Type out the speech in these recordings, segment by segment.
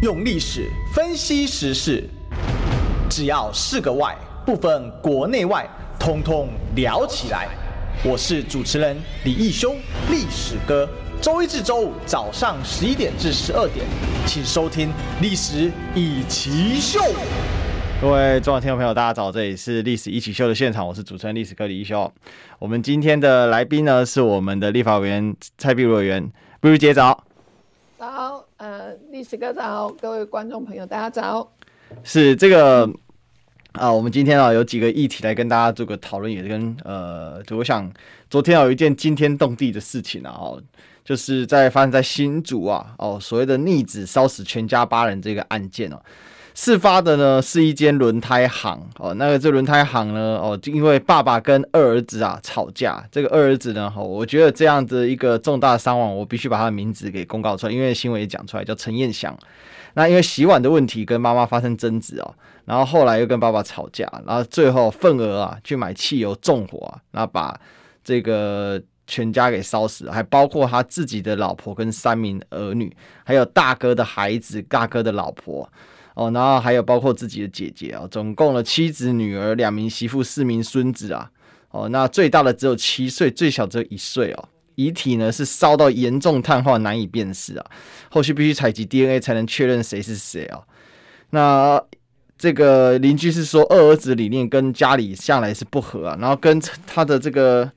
用历史分析时事，只要是个“外”，不分国内外，通通聊起来。我是主持人李义修，历史哥。周一至周五早上十一点至十二点，请收听《历史一起秀》。各位中广听众朋友，大家早，这里是《历史一起秀》的现场，我是主持人历史哥李义修。我们今天的来宾呢，是我们的立法委员蔡壁如委员，壁如姐。早，历史哥早，各位观众朋友，大家早。是这个啊，我们今天啊有几个议题来跟大家做个讨论，也跟呃，我想昨天有一件惊天动地的事情啊，就是在发生在新竹啊，哦，所谓的逆子烧死全家八人这个案件哦。事发的呢是一间轮胎行哦，那个这轮胎行呢哦，就因为爸爸跟二儿子啊吵架，这个二儿子呢，我觉得这样的一个重大伤亡，我必须把他的名字给公告出来，因为新闻也讲出来，叫陈彦祥。那因为洗碗的问题跟妈妈发生争执哦，然后后来又跟爸爸吵架，然后最后愤而啊去买汽油纵火啊，然后把这个全家给烧死，还包括他自己的老婆跟三名儿女，还有大哥的孩子、大哥的老婆。哦，然后还有包括自己的姐姐啊，总共了妻子、女儿、两名媳妇、四名孙子啊。哦，那最大的只有七岁，最小只有一岁哦。遗体呢是烧到严重碳化，难以辨识啊。后续必须采集 DNA 才能确认谁是谁啊。那这个邻居是说，二儿子理念跟家里向来是不合啊，然后跟他的这个。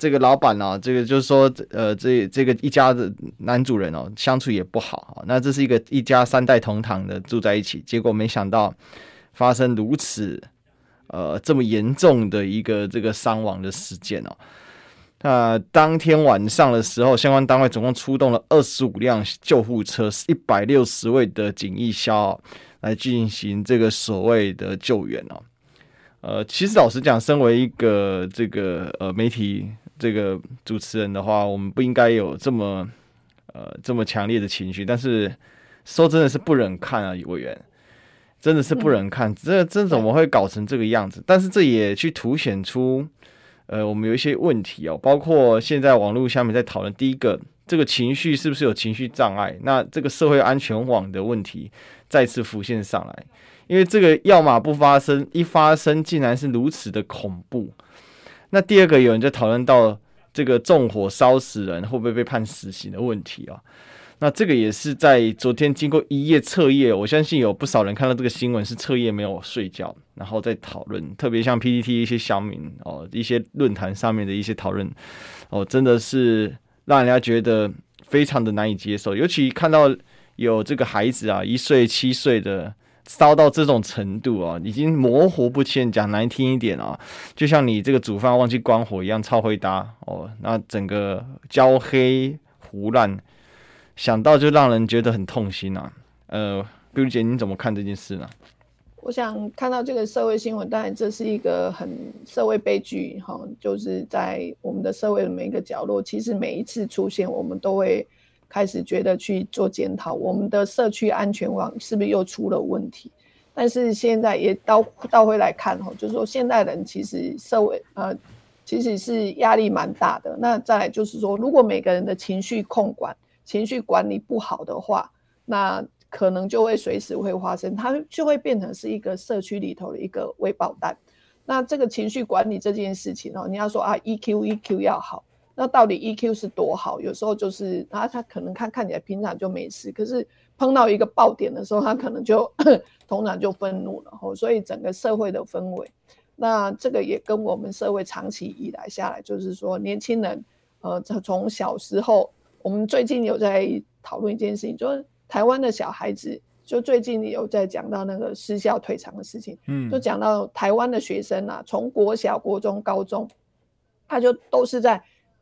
这个老板呢、啊，这个就是说，呃，这这个一家的男主人哦，相处也不好。那这是一个一家三代同堂的住在一起，结果没想到发生如此呃这么严重的一个这个伤亡的事件哦。那当天晚上的时候，相关单位总共出动了二十五辆救护车，一百六十位的警义消来进行这个所谓的救援哦。呃，其实老实讲，身为一个这个呃媒体这个主持人的话，我们不应该有这么呃这么强烈的情绪。但是说真的是不忍看啊，委员真的是不忍看，这这怎么会搞成这个样子？但是这也去凸显出呃我们有一些问题哦，包括现在网络下面在讨论，第一个这个情绪是不是有情绪障碍？那这个社会安全网的问题再次浮现上来。因为这个要么不发生，一发生竟然是如此的恐怖。那第二个有人就讨论到这个纵火烧死人会不会被判死刑的问题啊？那这个也是在昨天经过一夜彻夜，我相信有不少人看到这个新闻是彻夜没有睡觉，然后在讨论，特别像 PTT 一些乡民哦，一些论坛上面的一些讨论哦，真的是让人家觉得非常的难以接受，尤其看到有这个孩子啊，一岁七岁的。烧到这种程度啊，已经模糊不清。讲难听一点啊，就像你这个煮饭忘记关火一样，超会搭哦。那整个焦黑糊烂，想到就让人觉得很痛心啊。呃，壁如姐，你怎么看这件事呢？我想看到这个社会新闻，当然这是一个很社会悲剧哈，就是在我们的社会的每一个角落，其实每一次出现，我们都会。开始觉得去做检讨，我们的社区安全网是不是又出了问题？但是现在也倒倒回来看哈，就是说现代人其实社会呃其实是压力蛮大的。那再来就是说，如果每个人的情绪控管、情绪管理不好的话，那可能就会随时会发生，它就会变成是一个社区里头的一个微爆弹。那这个情绪管理这件事情哦，你要说啊，EQ EQ 要好。那到底 EQ 是多好？有时候就是他，他可能看看起来平常就没事，可是碰到一个爆点的时候，他可能就 通常就愤怒了。吼，所以整个社会的氛围，那这个也跟我们社会长期以来下来，就是说年轻人，呃，从小时候，我们最近有在讨论一件事情，就是台湾的小孩子，就最近有在讲到那个失校退场的事情，嗯，就讲到台湾的学生啊，从国小、国中、高中，他就都是在。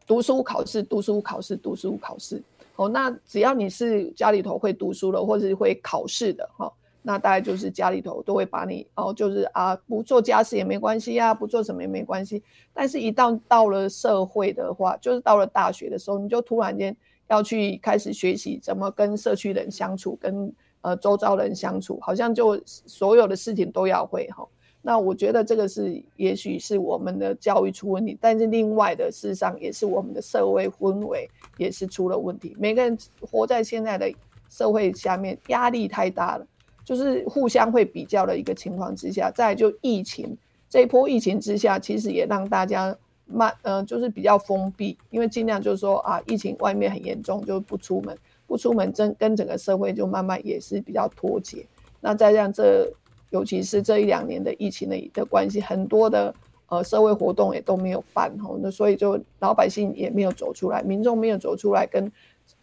读书考试，读书考试，读书考试。哦，那只要你是家里头会读书的，或者是会考试的，哈，那大概就是家里头都会把你，哦，就是啊，不做家事也没关系呀，不做什么也没关系。但是，一旦到了社会的话，就是到了大学的时候，你就突然间要去开始学习怎么跟社区人相处，跟呃周遭人相处，好像就所有的事情都要会，哈。那我觉得这个是，也许是我们的教育出问题，但是另外的事实上也是我们的社会氛围也是出了问题。每个人活在现在的社会下面压力太大了，就是互相会比较的一个情况之下，再就疫情这一波疫情之下，其实也让大家慢呃就是比较封闭，因为尽量就是说啊，疫情外面很严重，就不出门，不出门，真跟整个社会就慢慢也是比较脱节。那再让这尤其是这一两年的疫情的的关系，很多的。呃，社会活动也都没有办吼，那所以就老百姓也没有走出来，民众没有走出来跟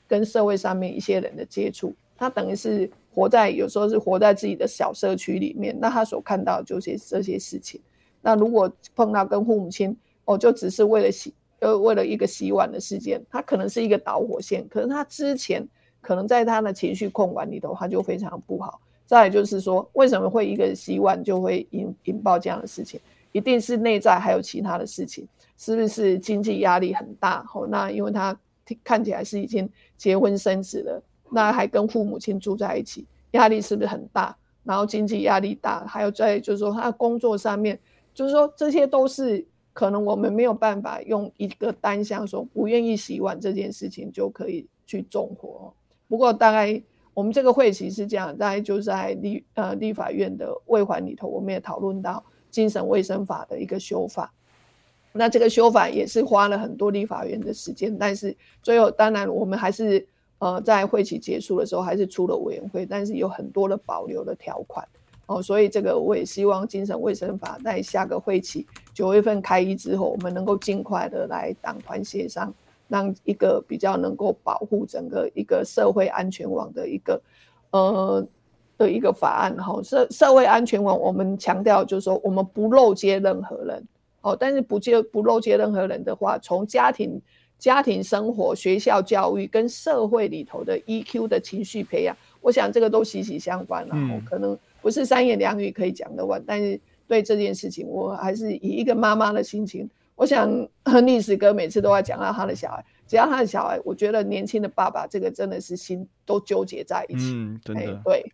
跟社会上面一些人的接触，他等于是活在有时候是活在自己的小社区里面，那他所看到就是这些事情。那如果碰到跟父母亲哦，就只是为了洗呃为了一个洗碗的事件，他可能是一个导火线，可是他之前可能在他的情绪控管里头，他就非常不好。再就是说，为什么会一个洗碗就会引引爆这样的事情？一定是内在还有其他的事情，是不是经济压力很大？哦，那因为他看起来是已经结婚生子了，那还跟父母亲住在一起，压力是不是很大？然后经济压力大，还有在就是说他工作上面，就是说这些都是可能我们没有办法用一个单向说不愿意洗碗这件事情就可以去纵火。不过大概我们这个会期是这样，大概就在立呃立法院的卫环里头，我们也讨论到。精神卫生法的一个修法，那这个修法也是花了很多立法院的时间，但是最后当然我们还是呃在会期结束的时候还是出了委员会，但是有很多的保留的条款哦，所以这个我也希望精神卫生法在下个会期九月份开议之后，我们能够尽快的来党团协商，让一个比较能够保护整个一个社会安全网的一个呃。的一个法案哈，社社会安全网，我们强调就是说，我们不漏接任何人，哦，但是不接不漏接任何人的话，从家庭、家庭生活、学校教育跟社会里头的 EQ 的情绪培养，我想这个都息息相关了。嗯，可能不是三言两语可以讲得完，但是对这件事情，我还是以一个妈妈的心情，我想历史哥每次都要讲到他的小孩，只要他的小孩，我觉得年轻的爸爸这个真的是心都纠结在一起，嗯，真的，欸、对。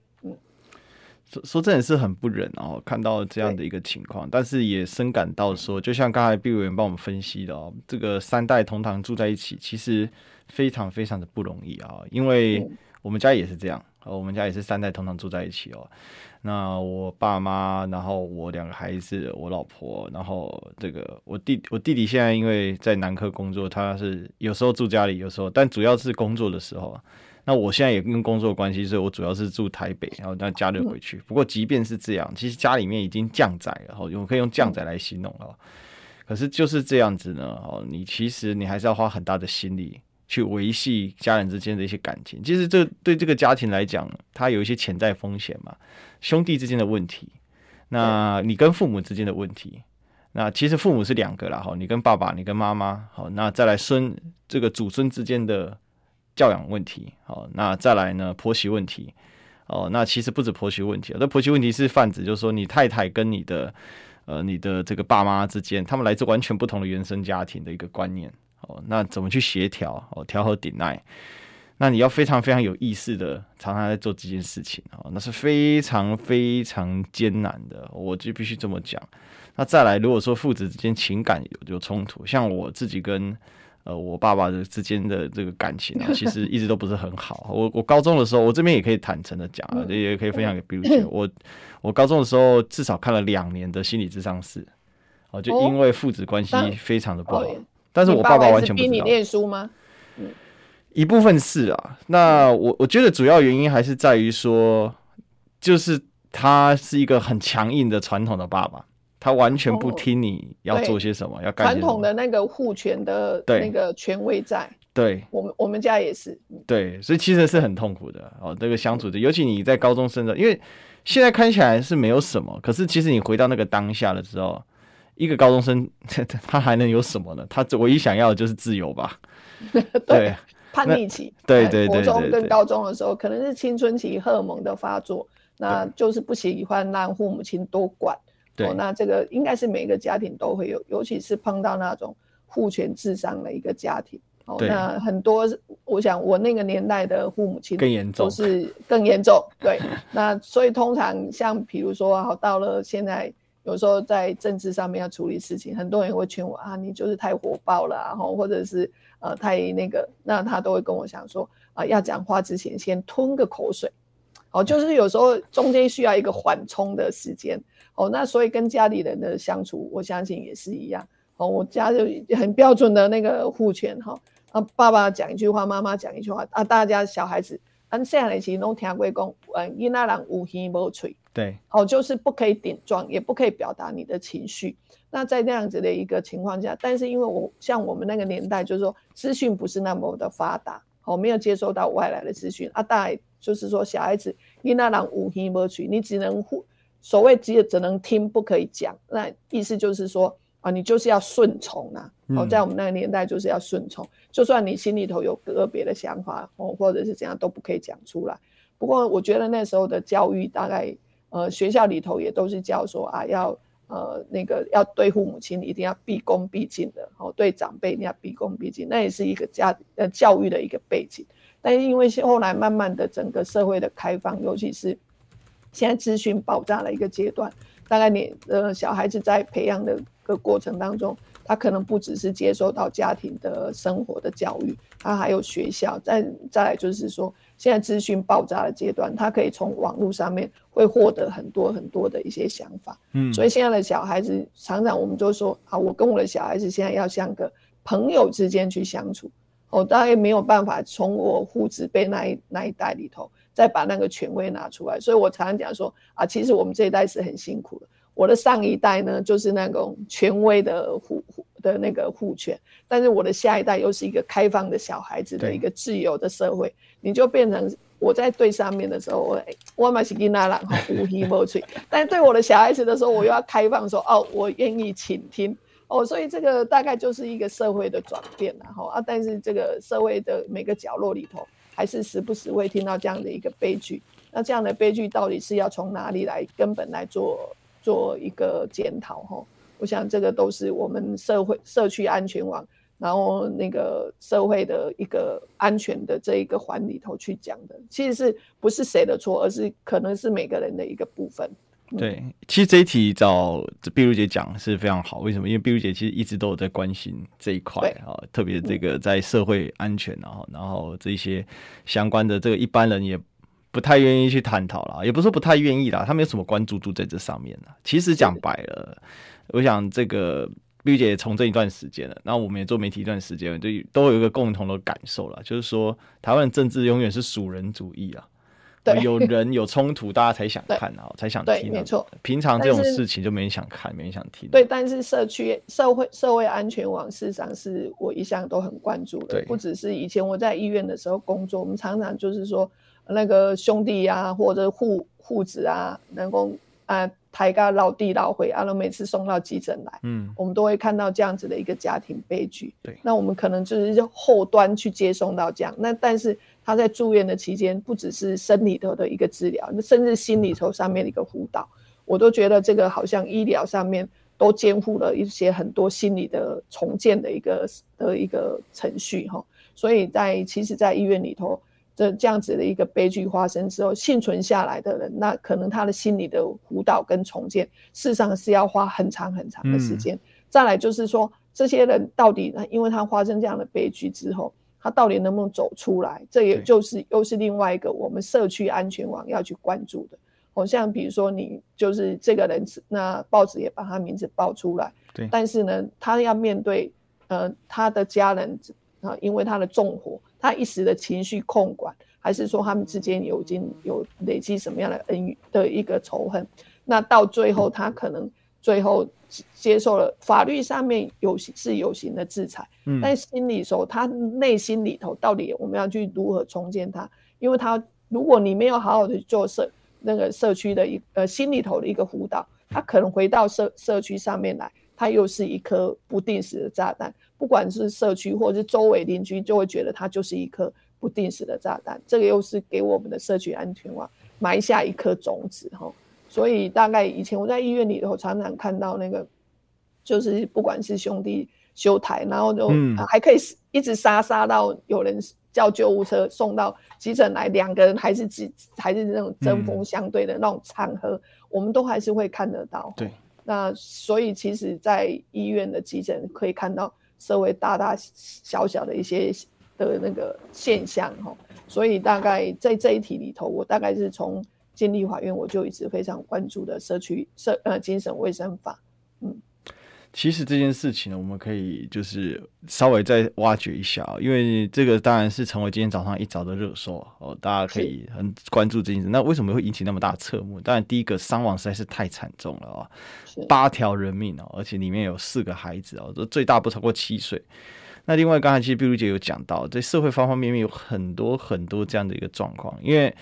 说说真的是很不忍哦，看到这样的一个情况，但是也深感到说，就像刚才毕委员帮我们分析的哦，这个三代同堂住在一起，其实非常非常的不容易啊。因为我们家也是这样，我们家也是三代同堂住在一起哦。那我爸妈，然后我两个孩子，我老婆，然后这个我弟我弟弟现在因为在南科工作，他是有时候住家里，有时候，但主要是工作的时候。那我现在也跟工作关系，所以我主要是住台北，然后那假日回去。不过即便是这样，其实家里面已经降载了，哈，我可以用降载来形容了。可是就是这样子呢，哦，你其实你还是要花很大的心力去维系家人之间的一些感情。其实这对这个家庭来讲，它有一些潜在风险嘛，兄弟之间的问题，那你跟父母之间的问题，那其实父母是两个啦，哈，你跟爸爸，你跟妈妈，好，那再来孙这个祖孙之间的。教养问题，好，那再来呢？婆媳问题，哦，那其实不止婆媳问题，那婆媳问题是泛指，就是说你太太跟你的，呃，你的这个爸妈之间，他们来自完全不同的原生家庭的一个观念，哦，那怎么去协调？哦，调和鼎鼐，那你要非常非常有意识的，常常在做这件事情，哦，那是非常非常艰难的，我就必须这么讲。那再来，如果说父子之间情感有有冲突，像我自己跟。呃，我爸爸的之间的这个感情啊，其实一直都不是很好。我我高中的时候，我这边也可以坦诚的讲啊，也可以分享给比如姐。我我高中的时候至少看了两年的心理智商室，哦，就因为父子关系非常的不好。但是我爸爸完全不知道。逼你念书吗？嗯，一部分是啊。那我我觉得主要原因还是在于说，就是他是一个很强硬的传统的爸爸。他完全不听你要做些什么，要干。传统的那个护权的那个权威在。对，我们我们家也是。对，所以其实是很痛苦的哦，这个相处的，尤其你在高中生的，因为现在看起来是没有什么，可是其实你回到那个当下的时候，一个高中生 他还能有什么呢？他唯一想要的就是自由吧。对，叛逆期。对对对，国中跟高中的时候，可能是青春期荷尔蒙的发作，那就是不喜欢让父母亲多管。对、哦，那这个应该是每个家庭都会有，尤其是碰到那种父权至上的一个家庭。哦，那很多，我想我那个年代的父母亲更严重，都是更严重。对，那所以通常像比如说，好到了现在，有时候在政治上面要处理事情，很多人会劝我啊，你就是太火爆了，然后或者是呃太那个，那他都会跟我讲说啊、要讲话之前先吞个口水，哦，就是有时候中间需要一个缓冲的时间，哦，那所以跟家里人的相处，我相信也是一样，哦，我家就很标准的那个互劝哈，啊，爸爸讲一句话，妈妈讲一句话，啊，大家小孩子，按现在其实都听过讲，嗯，囡仔人有耳无嘴，对，哦，就是不可以顶撞，也不可以表达你的情绪。那在那样子的一个情况下，但是因为我像我们那个年代，就是说资讯不是那么的发达，我没有接收到外来的资讯啊，大概就是说小孩子你那让无听不取，你只能所谓只只能听不可以讲，那意思就是说啊，你就是要顺从啊，哦，在我们那个年代就是要顺从，嗯、就算你心里头有个别的想法哦，或者是怎样都不可以讲出来。不过我觉得那时候的教育大概呃学校里头也都是教说啊要。呃，那个要对父母亲一定要毕恭毕敬的，哦，对长辈一定要毕恭毕敬，那也是一个家呃教育的一个背景。但是因为后来慢慢的整个社会的开放，尤其是现在资讯爆炸的一个阶段，大概你呃小孩子在培养的个过程当中，他可能不只是接受到家庭的生活的教育，他还有学校，再再来就是说。现在资讯爆炸的阶段，他可以从网络上面会获得很多很多的一些想法。嗯，所以现在的小孩子常常我们就说啊，我跟我的小孩子现在要像个朋友之间去相处。我当然没有办法从我父子辈那一那一代里头再把那个权威拿出来。所以我常常讲说啊，其实我们这一代是很辛苦的。我的上一代呢，就是那种权威的护的那个护权，但是我的下一代又是一个开放的小孩子的一个自由的社会。你就变成我在对上面的时候，我我嘛是囡仔人吼，无耳无嘴。但是对我的小孩子的时候，我又要开放说哦，我愿意倾听哦。所以这个大概就是一个社会的转变然后啊。但是这个社会的每个角落里头，还是时不时会听到这样的一个悲剧。那这样的悲剧到底是要从哪里来根本来做做一个检讨哈？我想这个都是我们社会社区安全网。然后那个社会的一个安全的这一个环里头去讲的，其实是不是谁的错，而是可能是每个人的一个部分。嗯、对，其实这一题找碧如姐讲是非常好。为什么？因为碧如姐其实一直都有在关心这一块啊，特别这个在社会安全，然后然后这些相关的这个一般人也不太愿意去探讨了，也不是说不太愿意啦，他没有什么关注度在这上面了。其实讲白了，我想这个。碧如姐也从政一段时间了，然后我们也做媒体一段时间了，就都有一个共同的感受了，就是说台湾政治永远是属人主义啊，对，有人有冲突，大家才想看 啊，才想听。没错，平常这种事情就没人想看，没人想听。对，但是社区社会社会安全网事实上是我一向都很关注的，不只是以前我在医院的时候工作，我们常常就是说那个兄弟啊，或者护护子啊，能够啊。抬高老弟老回，阿、啊、每次送到急诊来，嗯，我们都会看到这样子的一个家庭悲剧。对，那我们可能就是后端去接送到这样，那但是他在住院的期间，不只是生理头的一个治疗，甚至心理头上面的一个辅导，我都觉得这个好像医疗上面都肩负了一些很多心理的重建的一个的一个程序哈。所以在其实，在医院里头。这这样子的一个悲剧发生之后，幸存下来的人，那可能他的心理的辅导跟重建，事实上是要花很长很长的时间。嗯、再来就是说，这些人到底，因为他发生这样的悲剧之后，他到底能不能走出来？这也就是又是另外一个我们社区安全网要去关注的。好像比如说你就是这个人，那报纸也把他名字报出来，对，但是呢，他要面对呃他的家人啊，因为他的纵火。他一时的情绪控管，还是说他们之间有已经有累积什么样的恩怨的一个仇恨？那到最后，他可能最后接受了法律上面有是有形的制裁，嗯，但心里说他内心里头到底我们要去如何重建他？因为他如果你没有好好的做社那个社区的一呃心里头的一个辅导，他可能回到社社区上面来，他又是一颗不定时的炸弹。不管是社区或者是周围邻居，就会觉得它就是一颗不定时的炸弹。这个又是给我们的社区安全网埋下一颗种子哈。所以大概以前我在医院里头常常看到那个，就是不管是兄弟修台，然后就还可以一直杀杀到有人叫救护车送到急诊来，两个人还是几还是那种针锋相对的那种场合，我们都还是会看得到。对，那所以其实，在医院的急诊可以看到。社会大大小小的一些的那个现象哈。所以大概在这一题里头，我大概是从建立法院我就一直非常关注的社区社呃精神卫生法，嗯。其实这件事情呢，我们可以就是稍微再挖掘一下，因为这个当然是成为今天早上一早的热搜哦，大家可以很关注这件事。那为什么会引起那么大侧目？当然，第一个伤亡实在是太惨重了啊，八条人命哦，而且里面有四个孩子哦，这最大不超过七岁。那另外，刚才其实碧如姐有讲到，在社会方方面面有很多很多这样的一个状况，因为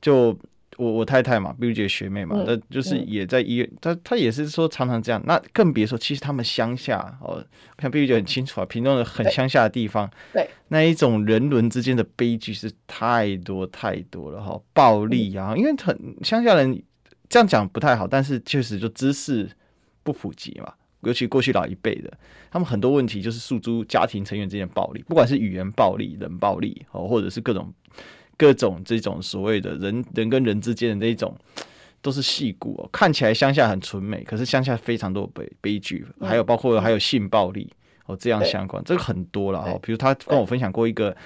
就。我我太太嘛，碧如姐学妹嘛，那、嗯、就是也在医院，她她也是说常常这样。那更别说，其实他们乡下哦，我想碧如姐很清楚啊，屏东的很乡下的地方，对，那一种人伦之间的悲剧是太多太多了哈，暴力啊，嗯、因为很乡下人这样讲不太好，但是确实就知识不普及嘛，尤其过去老一辈的，他们很多问题就是诉诸家庭成员之间的暴力，不管是语言暴力、冷暴力哦，或者是各种。各种这种所谓的人人跟人之间的那种，都是戏骨哦。看起来乡下很纯美，可是乡下非常多悲悲剧，还有包括还有性暴力哦，这样相关，这个很多了哦。比如他跟我分享过一个，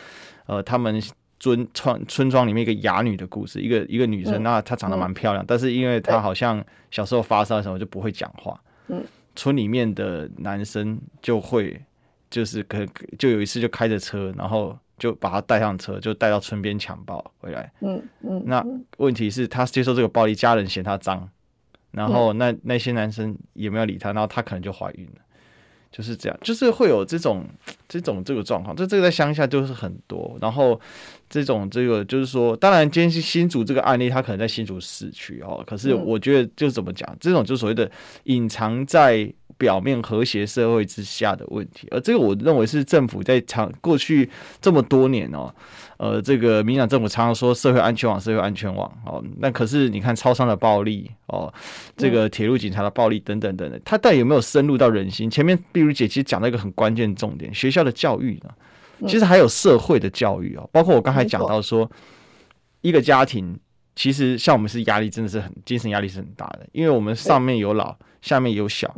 呃，他们村村村庄里面一个哑女的故事，一个一个女生，那她长得蛮漂亮，但是因为她好像小时候发烧的时候就不会讲话，嗯，村里面的男生就会就是可就有一次就开着车，然后。就把他带上车，就带到村边强暴回来。嗯嗯，那问题是，他接受这个暴力，家人嫌他脏，然后那那些男生也没有理他，然后他可能就怀孕了。就是这样，就是会有这种这种这个状况，这这个在乡下就是很多。然后这种这个就是说，当然今天是新竹这个案例，他可能在新竹市区哦。可是我觉得就怎么讲，这种就所谓的隐藏在。表面和谐社会之下的问题，而这个我认为是政府在长过去这么多年哦，呃，这个民进党政府常常说社会安全网，社会安全网哦，那可是你看超商的暴力哦，这个铁路警察的暴力等等等等，它到底有没有深入到人心？前面碧如姐其实讲到一个很关键重点，学校的教育呢，其实还有社会的教育哦，包括我刚才讲到说，一个家庭其实像我们是压力真的是很精神压力是很大的，因为我们上面有老，下面有小。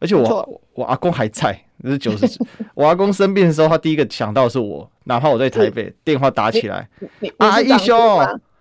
而且我我阿公还在，那是九十岁。我阿公生病的时候，他第一个想到是我，哪怕我在台北，电话打起来，阿义兄，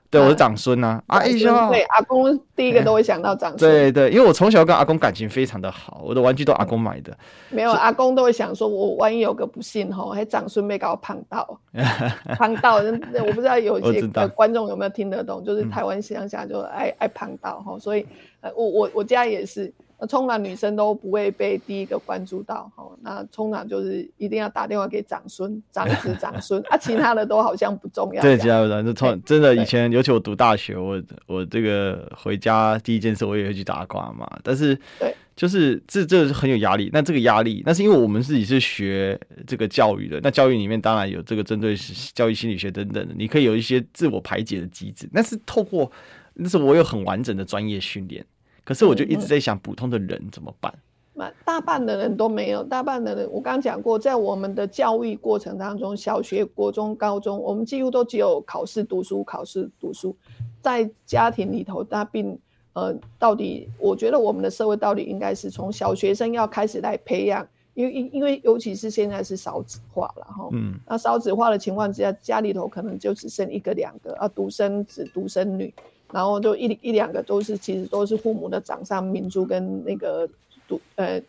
对，我是长孙呐，阿义兄，对，阿公第一个都会想到长孙。对对，因为我从小跟阿公感情非常的好，我的玩具都阿公买的。没有，阿公都会想说，我万一有个不幸吼，还长孙被搞胖到，胖到，我不知道有 些观众有没有听得懂，就是台湾乡下就爱爱胖到哈，所以呃，我我我家也是。那通常女生都不会被第一个关注到，哈，那通常就是一定要打电话给长孙、长子、长孙啊，其他的都好像不重要。对，其他的就从真的以前，尤其我读大学，我我这个回家第一件事我也会去打卦嘛。但是，对，就是这这很有压力。那这个压力，那是因为我们自己是学这个教育的，那教育里面当然有这个针对教育心理学等等的，你可以有一些自我排解的机制。那是透过，那是我有很完整的专业训练。可是我就一直在想，普通的人怎么办？那、大半的人都没有，大半的人，我刚刚讲过，在我们的教育过程当中，小学、国中、高中，我们几乎都只有考试读书，考试读书，在家庭里头，他并呃，到底，我觉得我们的社会到底应该是从小学生要开始来培养，因为因因为尤其是现在是少子化了哈，嗯，那少子化的情况之下，家里头可能就只剩一个两个啊，独生子、独生女。然后就一一两个都是，其实都是父母的掌上明珠跟那个独呃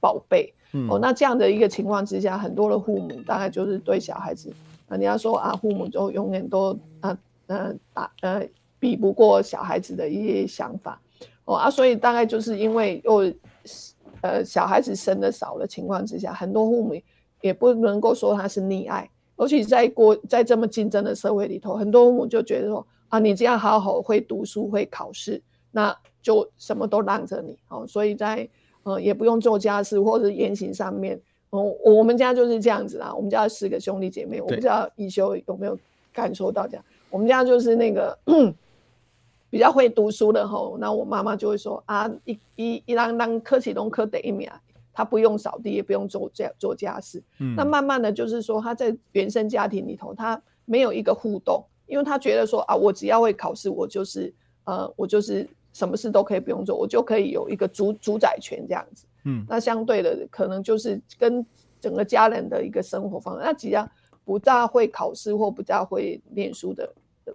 宝贝。嗯、哦，那这样的一个情况之下，很多的父母大概就是对小孩子，人家说啊，父母就永远都啊呃打呃，呃比不过小孩子的一些想法。哦啊，所以大概就是因为又呃小孩子生的少的情况之下，很多父母也不能够说他是溺爱，尤其在过在这么竞争的社会里头，很多父母就觉得说。啊，你这样好好会读书会考试，那就什么都让着你哦。所以在呃也不用做家事或者言行上面，哦，我们家就是这样子啊。我们家四个兄弟姐妹，我不知道一休有没有感受到这样。我们家就是那个比较会读书的吼，那我妈妈就会说啊，一一一让让科启东科得一秒，他不用扫地也不用做家做家事。嗯，那慢慢的就是说他在原生家庭里头，他没有一个互动。因为他觉得说啊，我只要会考试，我就是呃，我就是什么事都可以不用做，我就可以有一个主主宰权这样子。嗯，那相对的可能就是跟整个家人的一个生活方式。那只要不大会考试或不大会念书的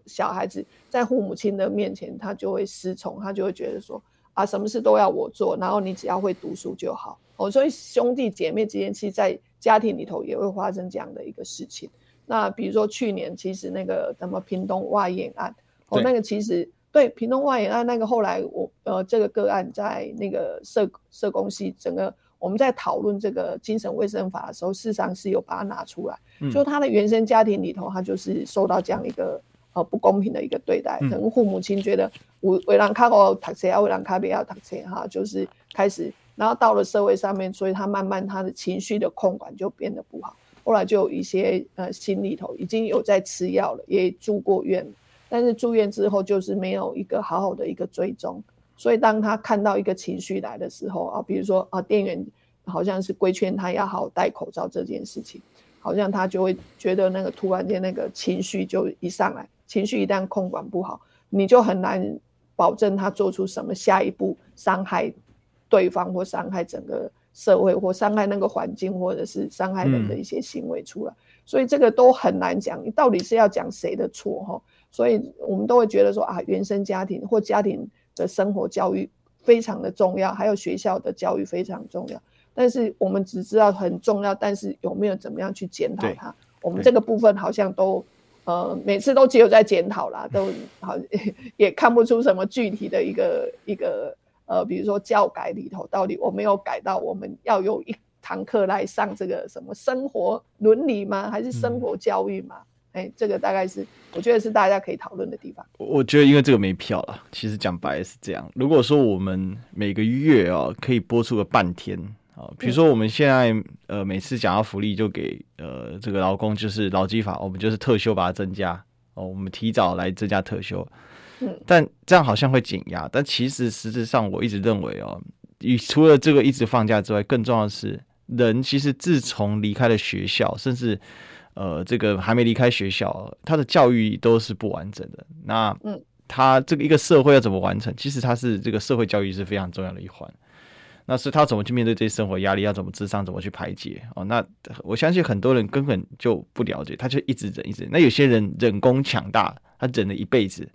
小孩子，在父母亲的面前，他就会失宠，他就会觉得说啊，什么事都要我做，然后你只要会读书就好。哦，所以兄弟姐妹之间，其实在家庭里头也会发生这样的一个事情。那比如说去年，其实那个什么屏东外眼案，哦，那个其实对屏东外眼案那个后来我呃这个个案在那个社社工系整个我们在讨论这个精神卫生法的时候，事实上是有把它拿出来，嗯、就他的原生家庭里头，他就是受到这样一个呃不公平的一个对待，可能父母亲觉得我为让卡我读书啊，为让卡别要读书哈，就是开始。然后到了社会上面，所以他慢慢他的情绪的控管就变得不好。后来就有一些呃心里头已经有在吃药了，也住过院，但是住院之后就是没有一个好好的一个追踪。所以当他看到一个情绪来的时候啊，比如说啊店员好像是规劝他要好好戴口罩这件事情，好像他就会觉得那个突然间那个情绪就一上来，情绪一旦控管不好，你就很难保证他做出什么下一步伤害。对方或伤害整个社会，或伤害那个环境，或者是伤害人的一些行为出来，嗯、所以这个都很难讲，你到底是要讲谁的错哈？所以我们都会觉得说啊，原生家庭或家庭的生活教育非常的重要，还有学校的教育非常重要。但是我们只知道很重要，但是有没有怎么样去检讨它？我们这个部分好像都呃每次都只有在检讨啦，都好 也看不出什么具体的一个一个。呃，比如说教改里头，到底我没有改到我们要有一堂课来上这个什么生活伦理吗？还是生活教育吗？哎、嗯，这个大概是我觉得是大家可以讨论的地方。我觉得因为这个没票了，其实讲白是这样。如果说我们每个月啊可以播出个半天啊，比如说我们现在呃每次讲到福利就给呃这个劳工就是劳基法，我们就是特休把它增加哦，我们提早来增加特休。但这样好像会减压，但其实实质上我一直认为哦，与除了这个一直放假之外，更重要的是人其实自从离开了学校，甚至呃这个还没离开学校，他的教育都是不完整的。那嗯，他这个一个社会要怎么完成？其实他是这个社会教育是非常重要的一环。那是他怎么去面对这些生活压力，要怎么智商，怎么去排解哦？那我相信很多人根本就不了解，他就一直忍，一直忍。那有些人忍功强大，他忍了一辈子。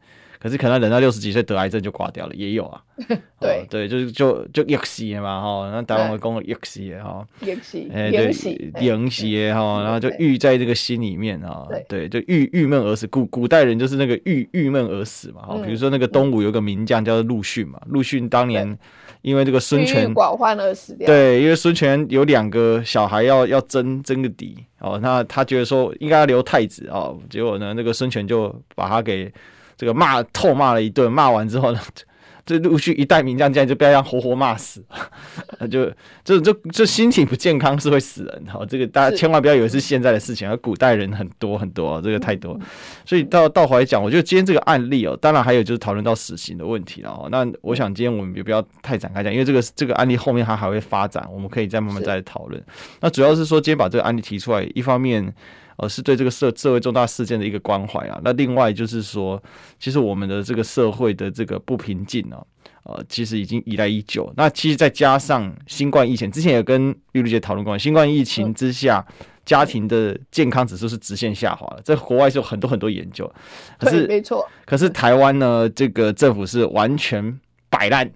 可是可能忍到六十几岁得癌症就挂掉了，也有啊。对、哦、对，就是就就逆袭嘛哈，那台湾会讲逆袭哈，逆袭哎对，逆袭哈，然后就郁在这个心里面啊，对，就郁郁闷而死。古古代人就是那个郁郁闷而死嘛哈，比如说那个东吴有个名将叫做陆逊嘛，陆逊当年因为这个孙权寡欢而死掉。对，因为孙权有两个小孩要要争争个嫡哦，那他觉得说应该要留太子哦，结果呢那个孙权就把他给。这个骂痛骂了一顿，骂完之后呢，这陆续一代名将，竟然就被他活活骂死，就就就就心情不健康是会死人哈。这个大家千万不要以为是现在的事情，而古代人很多很多，这个太多。所以到到回来讲，我觉得今天这个案例哦，当然还有就是讨论到死刑的问题了哦。那我想今天我们也不要太展开讲，因为这个这个案例后面它还会发展，我们可以再慢慢再讨论。那主要是说今天把这个案例提出来，一方面。呃，是对这个社社会重大事件的一个关怀啊。那另外就是说，其实我们的这个社会的这个不平静呢，呃，其实已经依赖已久。那其实再加上新冠疫情，之前也跟玉露姐讨论过，新冠疫情之下，家庭的健康指数是直线下滑了。在国外是有很多很多研究，可是没错。可是台湾呢，这个政府是完全摆烂，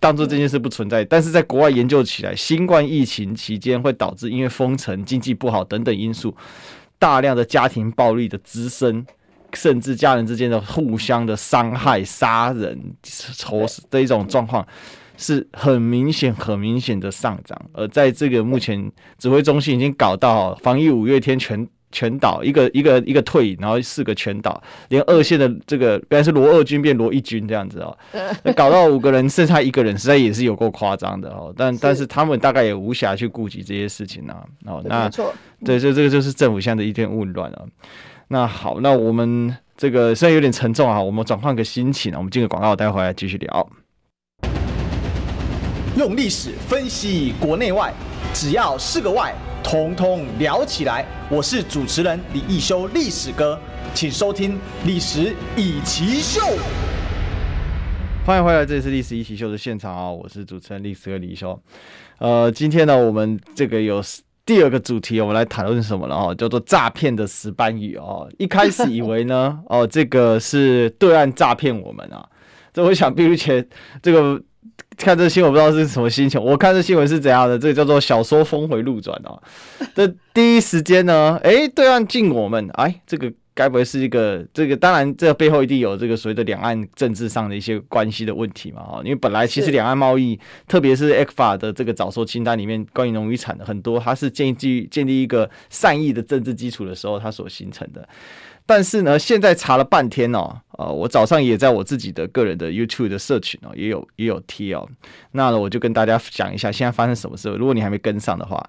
当做这件事不存在。但是在国外研究起来，新冠疫情期间会导致因为封城、经济不好等等因素。大量的家庭暴力的滋生，甚至家人之间的互相的伤害、杀人、仇视的一种状况，是很明显、很明显的上涨。而在这个目前指挥中心已经搞到防疫五月天全全倒，一个一个一个退，然后四个全倒，连二线的这个本来是罗二军变罗一军这样子哦，搞到五个人剩下一个人，实在也是有够夸张的哦。但但是他们大概也无暇去顾及这些事情啊。哦，那没错，对，这这个就是政府现在的一片混乱啊。那好，那我们这个虽然有点沉重啊，我们转换个心情啊，我们进个广告，待会儿来继续聊。用历史分析国内外，只要是个“外”。通通聊起来！我是主持人李一修，历史哥，请收听《历史易起秀》。欢迎回来，这里是《历史一奇秀》的现场啊！我是主持人历史哥李易修。呃，今天呢，我们这个有第二个主题，我们来谈论什么了哦？叫做诈骗的石斑鱼哦。一开始以为呢，哦，这个是对岸诈骗我们啊。这我想，毕如前这个看这新闻，不知道是什么心情。我看这新闻是怎样的？这个叫做小说峰回路转啊。这第一时间呢，哎，对岸敬我们，哎，这个。该不会是一个这个？当然，这背后一定有这个所谓的两岸政治上的一些关系的问题嘛？哦，因为本来其实两岸贸易，特别是 ECFA 的这个早收清单里面，关于农渔产的很多，它是建立建立一个善意的政治基础的时候，它所形成的。但是呢，现在查了半天哦，呃，我早上也在我自己的个人的 YouTube 的社群哦，也有也有贴哦。那呢我就跟大家讲一下，现在发生什么事？如果你还没跟上的话，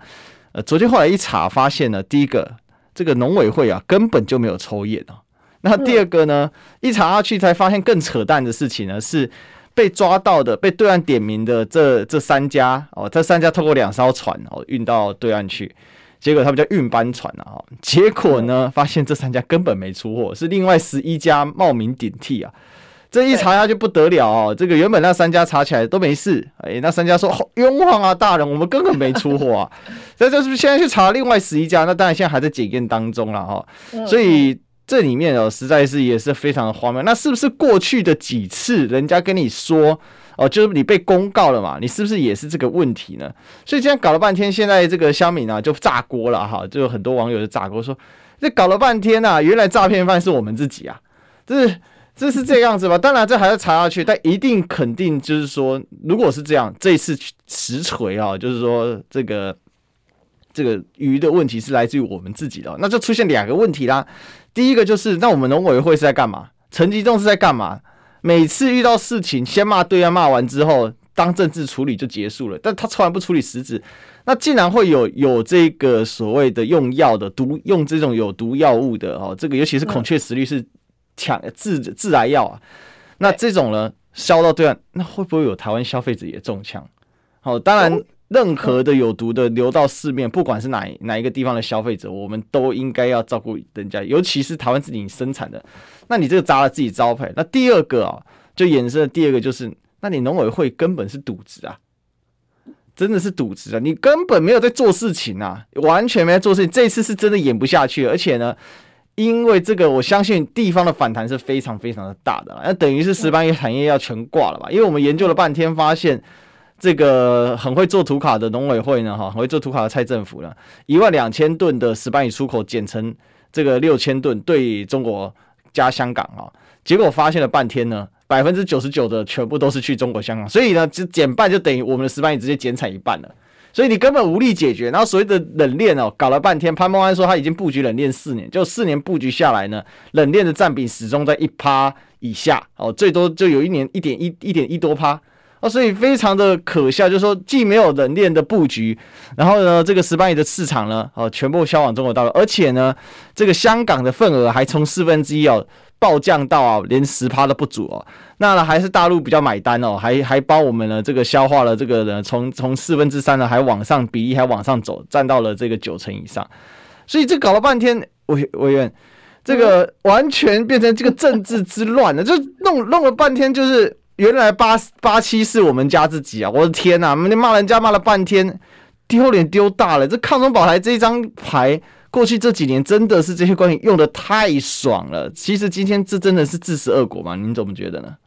呃，昨天后来一查，发现呢，第一个。这个农委会啊，根本就没有抽验哦。那第二个呢，一查下去才发现更扯淡的事情呢，是被抓到的、被对岸点名的这这三家哦，这三家透过两艘船哦运到对岸去，结果他们叫运搬船啊，哈，结果呢，发现这三家根本没出货，是另外十一家冒名顶替啊。这一查下去不得了哦，这个原本那三家查起来都没事，哎，那三家说冤枉啊，大人，我们根本没出货啊。这就是现在去查另外十一家，那当然现在还在检验当中了哈。所以这里面哦，实在是也是非常的荒谬。那是不是过去的几次人家跟你说哦，就是你被公告了嘛？你是不是也是这个问题呢？所以今天搞了半天，现在这个乡民啊就炸锅了哈，就有很多网友就炸锅说，这搞了半天啊，原来诈骗犯是我们自己啊，这是。这是这样子吧？当然，这还要查下去，但一定肯定就是说，如果是这样，这一次实锤啊，就是说这个这个鱼的问题是来自于我们自己的，那就出现两个问题啦。第一个就是，那我们农委会是在干嘛？陈吉仲是在干嘛？每次遇到事情，先骂对岸，骂完之后当政治处理就结束了，但他从来不处理实质。那竟然会有有这个所谓的用药的毒，用这种有毒药物的哦，这个尤其是孔雀石绿是。抢致致癌药啊，那这种呢销到对岸，那会不会有台湾消费者也中枪？好，当然任何的有毒的流到市面，不管是哪哪一个地方的消费者，我们都应该要照顾人家，尤其是台湾自己生产的。那你这个砸了自己招牌。那第二个啊，就衍生的第二个就是，那你农委会根本是赌职啊，真的是赌职啊，你根本没有在做事情啊，完全没在做事情。这次是真的演不下去，而且呢。因为这个，我相信地方的反弹是非常非常的大的，那等于是石斑鱼产业要全挂了吧？因为我们研究了半天，发现这个很会做图卡的农委会呢，哈，很会做图卡的蔡政府呢，一万两千吨的石斑鱼出口减成这个六千吨对中国加香港啊，结果发现了半天呢，百分之九十九的全部都是去中国香港，所以呢，只减半就等于我们的石斑鱼直接减产一半了。所以你根本无力解决，然后所谓的冷链哦，搞了半天，潘孟安说他已经布局冷链四年，就四年布局下来呢，冷链的占比始终在一趴以下哦，最多就有一年一点一一点一多趴哦，所以非常的可笑，就是说既没有冷链的布局，然后呢，这个石斑鱼的市场呢，哦，全部销往中国大陆，而且呢，这个香港的份额还从四分之一哦。暴降到啊，连十趴都不足哦。那呢，还是大陆比较买单哦，还还帮我们呢这个消化了这个呢，从从四分之三呢还往上比例还往上走，占到了这个九成以上。所以这搞了半天，委委员，这个完全变成这个政治之乱了，就弄弄了半天，就是原来八八七是我们家自己啊！我的天呐，你骂人家骂了半天，丢脸丢大了。这抗中保台这一张牌。过去这几年真的是这些官员用得太爽了。其实今天这真的是自食恶果吗？您怎么觉得呢？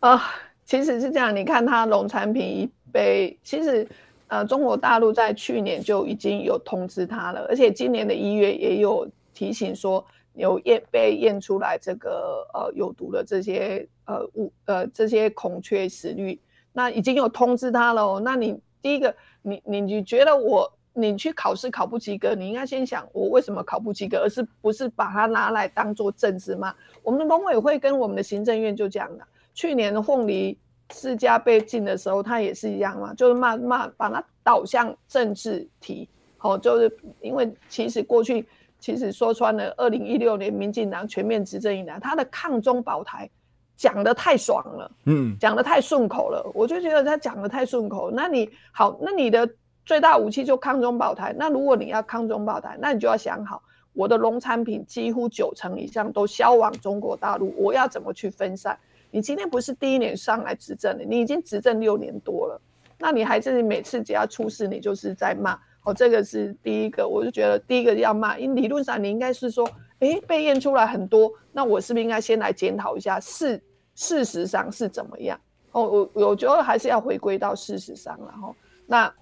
啊、其实是这样。你看它农产品一被，其实呃，中国大陆在去年就已经有通知它了，而且今年的一月也有提醒说有验被验出来这个呃有毒的这些呃五呃这些孔雀石绿，那已经有通知他了。那你第一个，你你你觉得我？你去考试考不及格，你应该先想我为什么考不及格，而是不是把它拿来当做政治吗？我们的农委会跟我们的行政院就这样的。去年的凤梨释迦被禁的时候，它也是一样嘛，就是骂骂把它导向政治题。好、哦，就是因为其实过去其实说穿了，二零一六年民进党全面执政以来，他的抗中保台讲的太爽了，嗯，讲的太顺口了，我就觉得他讲的太顺口。那你好，那你的。最大武器就抗中保台。那如果你要抗中保台，那你就要想好，我的农产品几乎九成以上都销往中国大陆，我要怎么去分散？你今天不是第一年上来执政的，你已经执政六年多了，那你还是每次只要出事，你就是在骂哦，这个是第一个，我就觉得第一个要骂，因理论上你应该是说，哎，被验出来很多，那我是不是应该先来检讨一下事事实上是怎么样？哦，我我觉得还是要回归到事实上，然后那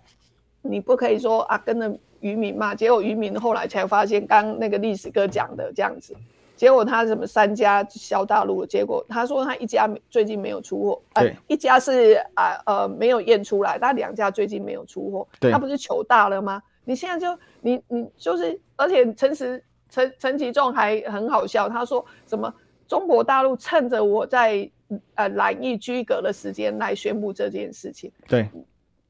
你不可以说啊，跟着渔民嘛，结果渔民后来才发现，刚那个历史哥讲的这样子。结果他什么三家销大陆，结果他说他一家最近没有出货，对、呃，一家是啊呃，呃没有验出来，但两家最近没有出货，对，他不是糗大了吗？你现在就你你就是，而且陈时陈陈其仲还很好笑，他说什么中国大陆趁着我在呃染疫居隔的时间来宣布这件事情，对，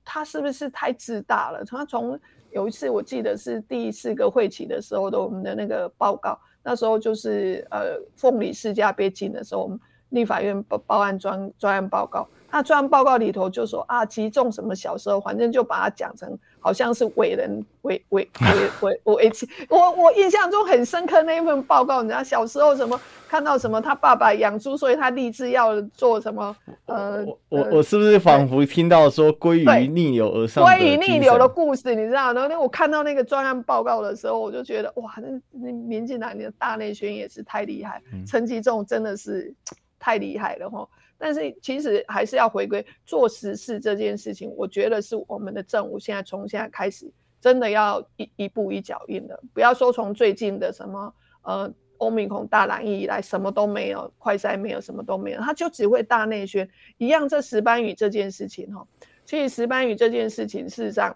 他是不是太自大了？他从有一次我记得是第四个会期的时候的我们的那个报告。那时候就是呃，凤梨世家被禁的时候，我们立法院报报案专专案报告，那专案报告里头就说啊，其中什么小时候，反正就把它讲成好像是伟人伟伟伟伟伟，我 我印象中很深刻那一份报告，你知道小时候什么看到什么他爸爸养猪，所以他立志要做什么呃，我我，我是不是仿佛听到说鲑鱼逆流而上，鲑鱼逆流的故事，你知道？然后那我看到那个专案报告的时候，我就觉得哇，那那民进党的大内宣也是太厉害，陈其仲真的是。太厉害了哈！但是其实还是要回归做实事这件事情，我觉得是我们的政务现在从现在开始真的要一一步一脚印了。不要说从最近的什么呃欧米孔大蓝疫以来什么都没有，快筛没有，什么都没有，他就只会大内宣一样。这石斑鱼这件事情哈，其实石斑鱼这件事情事实上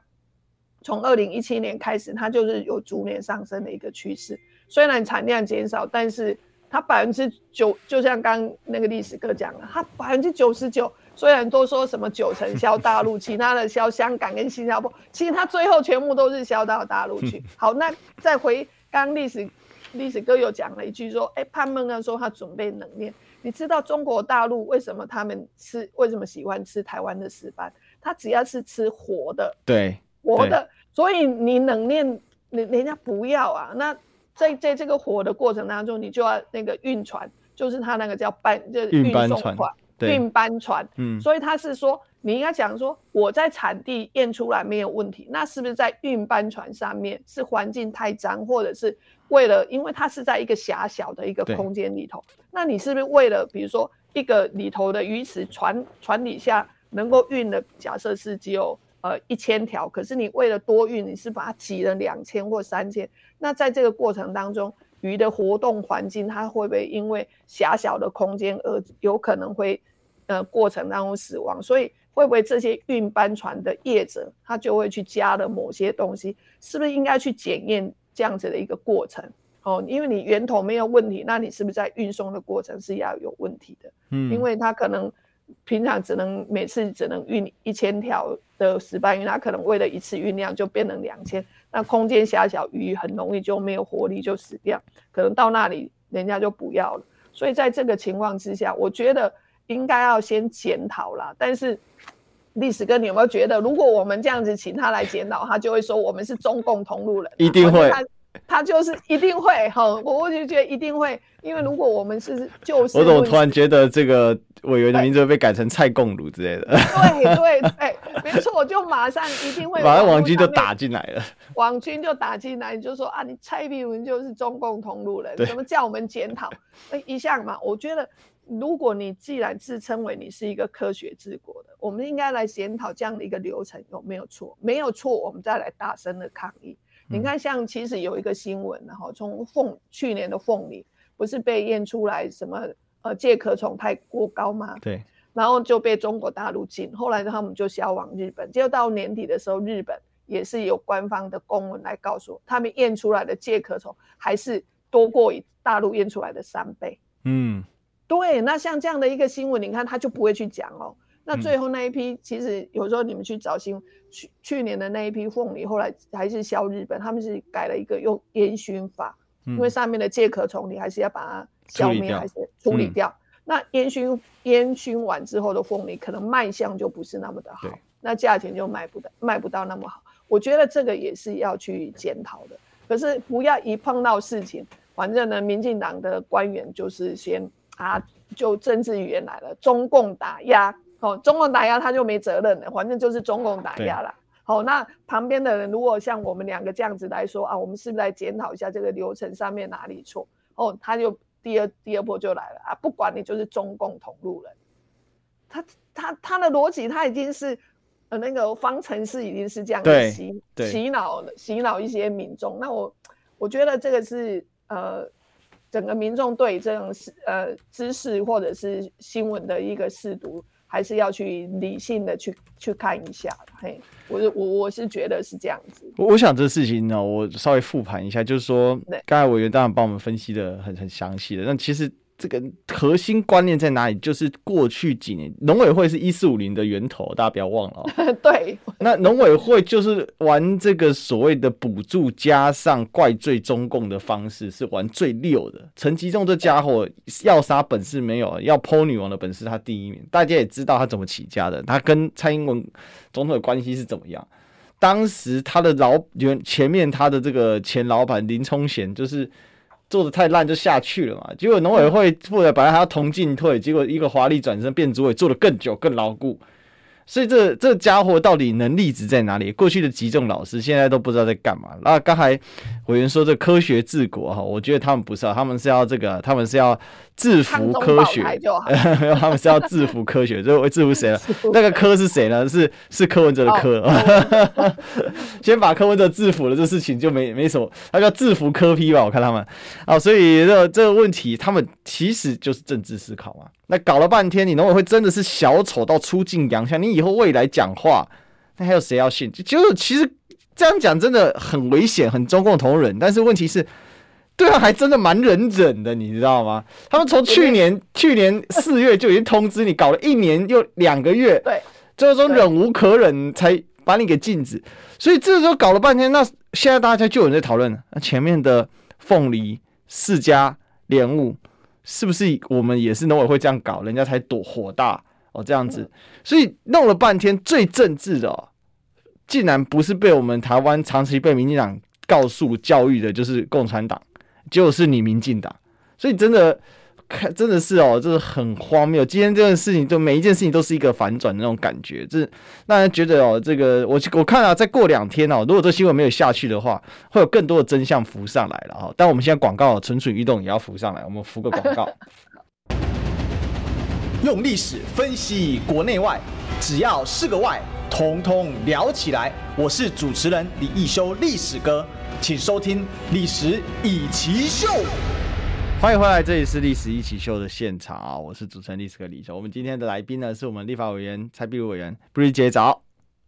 从二零一七年开始，它就是有逐年上升的一个趋势。虽然产量减少，但是它百分之九，就像刚那个历史哥讲了，他百分之九十九，虽然都说什么九成销大陆，其他的销香港跟新加坡，其实他最后全部都是销到大陆去。好，那再回刚历史历史哥又讲了一句说，哎，潘孟安说他准备冷链，你知道中国大陆为什么他们吃，为什么喜欢吃台湾的石斑？他只要是吃活的，对，活的，所以你冷链，人人家不要啊，那。在在这个火的过程当中，你就要那个运船，就是他那个叫班，就是运送船，运班船。嗯，所以他是说，你应该讲说，我在产地验出来没有问题，那是不是在运班船上面是环境太脏，或者是为了，因为它是在一个狭小的一个空间里头，那你是不是为了，比如说一个里头的鱼池船船底下能够运的，假设是只有。呃，一千条，可是你为了多运，你是把它挤了两千或三千，那在这个过程当中，鱼的活动环境，它会不会因为狭小的空间而有可能会，呃，过程当中死亡？所以会不会这些运班船的业者，他就会去加了某些东西？是不是应该去检验这样子的一个过程？哦，因为你源头没有问题，那你是不是在运送的过程是要有问题的？嗯，因为它可能。平常只能每次只能运一千条的石斑鱼，它可能为了一次运量就变成两千，那空间狭小，鱼很容易就没有活力就死掉，可能到那里人家就不要了。所以在这个情况之下，我觉得应该要先检讨啦。但是历史哥，你有没有觉得，如果我们这样子请他来检讨，他就会说我们是中共同路人？一定会。他就是一定会哈，我我就觉得一定会，因为如果我们是就是，我怎么突然觉得这个委员的名字会被改成蔡共鲁之类的？对对对，没错，我就马上一定会，马上网军就打进来了，王军就打进来，你就说啊，你蔡英文就是中共同路人，怎么叫我们检讨？哎一向嘛，我觉得如果你既然自称为你是一个科学治国的，我们应该来检讨这样的一个流程有没有错？没有错，我们再来大声的抗议。你看，像其实有一个新闻，然后从凤去年的凤梨不是被验出来什么呃介壳虫太过高吗？对，然后就被中国大陆禁，后来他们就销往日本，结果到年底的时候，日本也是有官方的公文来告诉，他们验出来的介壳虫还是多过于大陆验出来的三倍。嗯，对，那像这样的一个新闻，你看他就不会去讲哦。那最后那一批，其实有时候你们去找新闻，去去年的那一批凤梨，后来还是销日本，他们是改了一个用烟熏法，因为上面的介壳虫你还是要把它消灭，还是处理掉。那烟熏烟熏完之后的凤梨，可能卖相就不是那么的好，那价钱就卖不到卖不到那么好。我觉得这个也是要去检讨的。可是不要一碰到事情，反正呢，民进党的官员就是先啊，就政治语言来了，中共打压。哦，中共打压他就没责任了，反正就是中共打压了。好，那旁边的人如果像我们两个这样子来说啊，我们是不是来检讨一下这个流程上面哪里错？哦，他就第二第二波就来了啊，不管你就是中共同路人，他他他的逻辑他已经是呃那个方程式已经是这样子洗洗脑洗脑一些民众。那我我觉得这个是呃整个民众对这种呃知识或者是新闻的一个试读。还是要去理性的去去看一下，嘿，我我我是觉得是这样子。我我想这事情呢，我稍微复盘一下，就是说，刚才委员当然帮我们分析的很很详细的，但其实。这个核心观念在哪里？就是过去几年，农委会是一四五零的源头，大家不要忘了哦。对，那农委会就是玩这个所谓的补助加上怪罪中共的方式，是玩最溜的。陈吉仲这家伙要杀本事没有，要剖女王的本事他第一名。大家也知道他怎么起家的，他跟蔡英文总统的关系是怎么样。当时他的老原前面他的这个前老板林聪贤就是。做的太烂就下去了嘛，结果农委会副的本来还要同进退，结果一个华丽转身变主委，做的更久更牢固。所以这这家伙到底能力值在哪里？过去的集中老师现在都不知道在干嘛。那刚才委员说这科学治国哈，我觉得他们不是啊，他们是要这个，他们是要制服科学，他们是要制服科学，就会制服谁呢？那个科是谁呢？是是柯文哲的柯。Oh. 先把柯文哲制服了，这事情就没没什么，他叫制服科批吧？我看他们啊，所以这这个问题，他们其实就是政治思考嘛。那搞了半天，你农委会真的是小丑到出尽洋相？你以后未来讲话，那还有谁要信？就就其实这样讲真的很危险，很中共同路人。但是问题是，对啊，还真的蛮忍忍的，你知道吗？他们从去年去年四月就已经通知你，搞了一年又两个月，对，最终忍无可忍才把你给禁止。所以这时候搞了半天，那现在大家就有人在讨论，那前面的凤梨、释迦、莲雾。是不是我们也是农委会这样搞，人家才躲火大哦这样子，所以弄了半天最政治的，哦，竟然不是被我们台湾长期被民进党告诉教育的，就是共产党，就是你民进党，所以真的。看，真的是哦，这是很荒谬。今天这件事情，就每一件事情都是一个反转的那种感觉，就是让人觉得哦，这个我我看啊，再过两天哦，如果这新闻没有下去的话，会有更多的真相浮上来了哈。但我们现在广告蠢蠢欲动也要浮上来，我们浮个广告。用历史分析国内外，只要是个“外”，统统聊起来。我是主持人李易修，历史哥，请收听《历史以奇秀》。欢迎回来，这里是历史一起秀的现场啊！我是主持人历史哥李修。我们今天的来宾呢，是我们立法委员蔡碧如委员，布瑞姐早。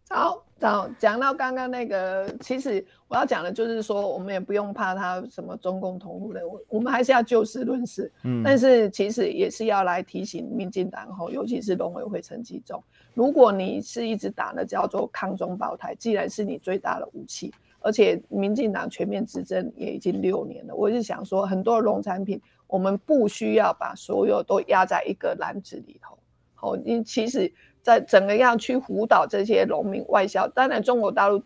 早早讲到刚刚那个，其实我要讲的就是说，我们也不用怕他什么中共同路人，我我们还是要就事论事。嗯，但是其实也是要来提醒民进党吼，尤其是农委会陈吉仲，如果你是一直打的叫做抗中保台，既然是你最大的武器。而且民进党全面执政也已经六年了，我是想说，很多农产品我们不需要把所有都压在一个篮子里头。好，你其实在整个要去辅导这些农民外销，当然中国大陆